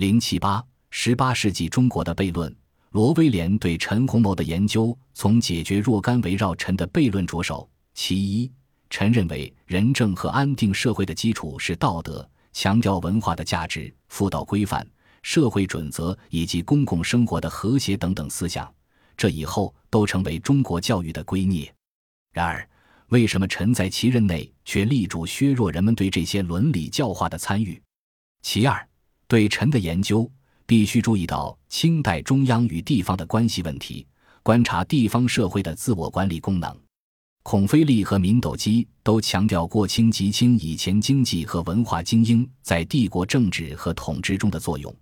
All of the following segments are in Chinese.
零七八十八世纪中国的悖论，罗威廉对陈洪谋的研究从解决若干围绕陈的悖论着手。其一，陈认为仁政和安定社会的基础是道德，强调文化的价值、妇道规范、社会准则以及公共生活的和谐等等思想，这以后都成为中国教育的圭臬。然而，为什么陈在其任内却力主削弱人们对这些伦理教化的参与？其二，对陈的研究必须注意到清代中央与地方的关系问题，观察地方社会的自我管理功能。孔飞力和闵斗基都强调过清及清以前经济和文化精英在帝国政治和统治中的作用，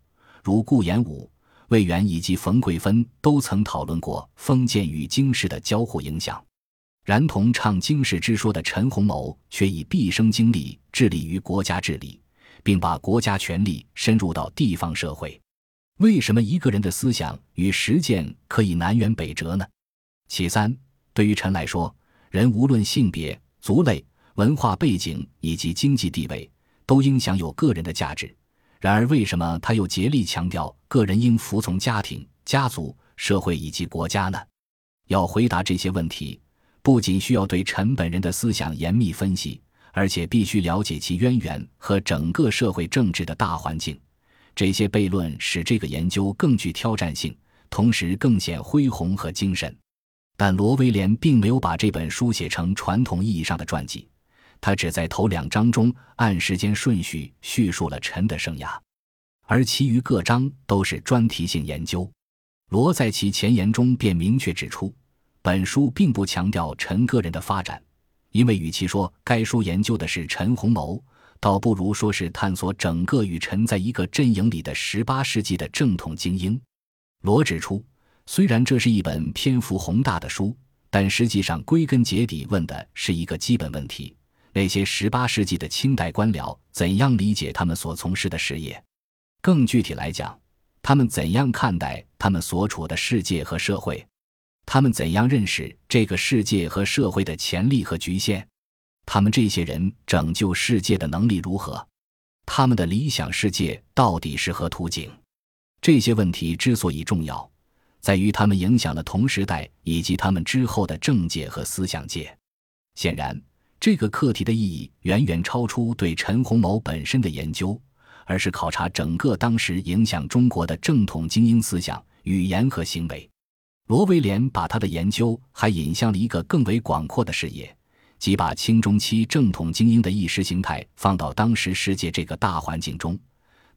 如顾炎武、魏源以及冯桂芬都曾讨论过封建与经世的交互影响。然同唱经世之说的陈洪谋，却以毕生精力致力于国家治理，并把国家权力深入到地方社会。为什么一个人的思想与实践可以南辕北辙呢？其三，对于陈来说，人无论性别、族类、文化背景以及经济地位，都应享有个人的价值。然而，为什么他又竭力强调个人应服从家庭、家族、社会以及国家呢？要回答这些问题。不仅需要对陈本人的思想严密分析，而且必须了解其渊源和整个社会政治的大环境。这些悖论使这个研究更具挑战性，同时更显恢宏和精神。但罗威廉并没有把这本书写成传统意义上的传记，他只在头两章中按时间顺序叙述了陈的生涯，而其余各章都是专题性研究。罗在其前言中便明确指出。本书并不强调陈个人的发展，因为与其说该书研究的是陈洪谋，倒不如说是探索整个与陈在一个阵营里的十八世纪的正统精英。罗指出，虽然这是一本篇幅宏大的书，但实际上归根结底问的是一个基本问题：那些十八世纪的清代官僚怎样理解他们所从事的事业？更具体来讲，他们怎样看待他们所处的世界和社会？他们怎样认识这个世界和社会的潜力和局限？他们这些人拯救世界的能力如何？他们的理想世界到底是何图景？这些问题之所以重要，在于他们影响了同时代以及他们之后的政界和思想界。显然，这个课题的意义远远超出对陈洪谋本身的研究，而是考察整个当时影响中国的正统精英思想、语言和行为。罗威廉把他的研究还引向了一个更为广阔的视野，即把清中期正统精英的意识形态放到当时世界这个大环境中，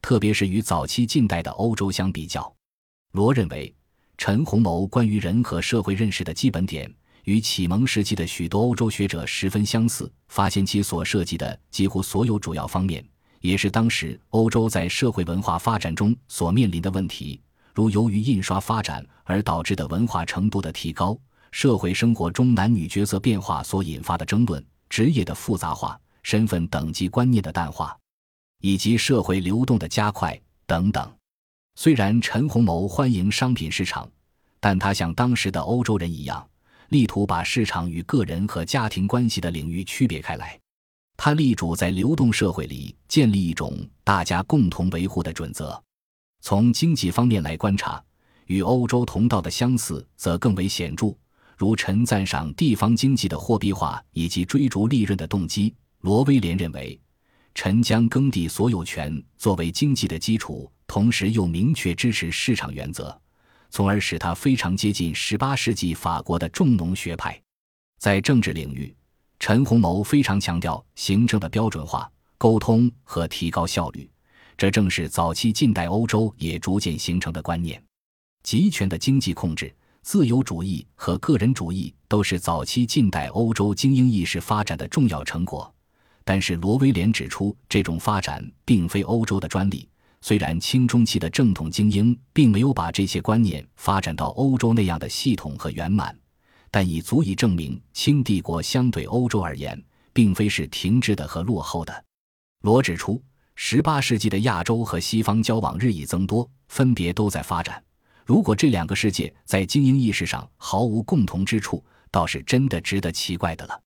特别是与早期近代的欧洲相比较。罗认为，陈洪谋关于人和社会认识的基本点与启蒙时期的许多欧洲学者十分相似，发现其所涉及的几乎所有主要方面，也是当时欧洲在社会文化发展中所面临的问题。如由于印刷发展而导致的文化程度的提高，社会生活中男女角色变化所引发的争论，职业的复杂化，身份等级观念的淡化，以及社会流动的加快等等。虽然陈洪谋欢迎商品市场，但他像当时的欧洲人一样，力图把市场与个人和家庭关系的领域区别开来。他力主在流动社会里建立一种大家共同维护的准则。从经济方面来观察，与欧洲同道的相似则更为显著。如陈赞赏地方经济的货币化以及追逐利润的动机，罗威廉认为，陈将耕地所有权作为经济的基础，同时又明确支持市场原则，从而使他非常接近十八世纪法国的重农学派。在政治领域，陈洪谋非常强调行政的标准化、沟通和提高效率。这正是早期近代欧洲也逐渐形成的观念。集权的经济控制、自由主义和个人主义都是早期近代欧洲精英意识发展的重要成果。但是，罗威廉指出，这种发展并非欧洲的专利。虽然清中期的正统精英并没有把这些观念发展到欧洲那样的系统和圆满，但已足以证明清帝国相对欧洲而言，并非是停滞的和落后的。罗指出。十八世纪的亚洲和西方交往日益增多，分别都在发展。如果这两个世界在精英意识上毫无共同之处，倒是真的值得奇怪的了。